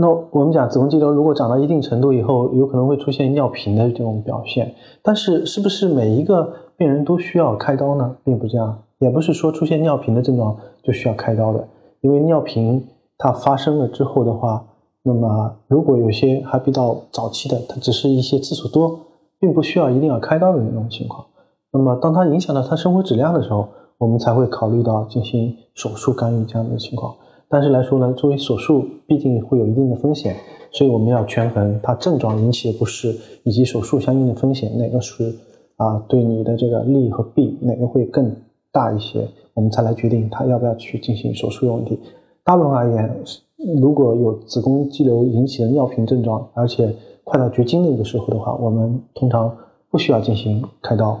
那我们讲子宫肌瘤如果长到一定程度以后，有可能会出现尿频的这种表现。但是是不是每一个病人都需要开刀呢？并不这样，也不是说出现尿频的症状就需要开刀的。因为尿频它发生了之后的话，那么如果有些还比较早期的，它只是一些次数多，并不需要一定要开刀的那种情况。那么当它影响到他生活质量的时候，我们才会考虑到进行手术干预这样的情况。但是来说呢，作为手术，毕竟会有一定的风险，所以我们要权衡它症状引起的不适以及手术相应的风险，哪个是啊对你的这个利和弊，哪个会更大一些，我们才来决定他要不要去进行手术的问题。大部分而言，如果有子宫肌瘤引起的尿频症状，而且快到绝经那个时候的话，我们通常不需要进行开刀。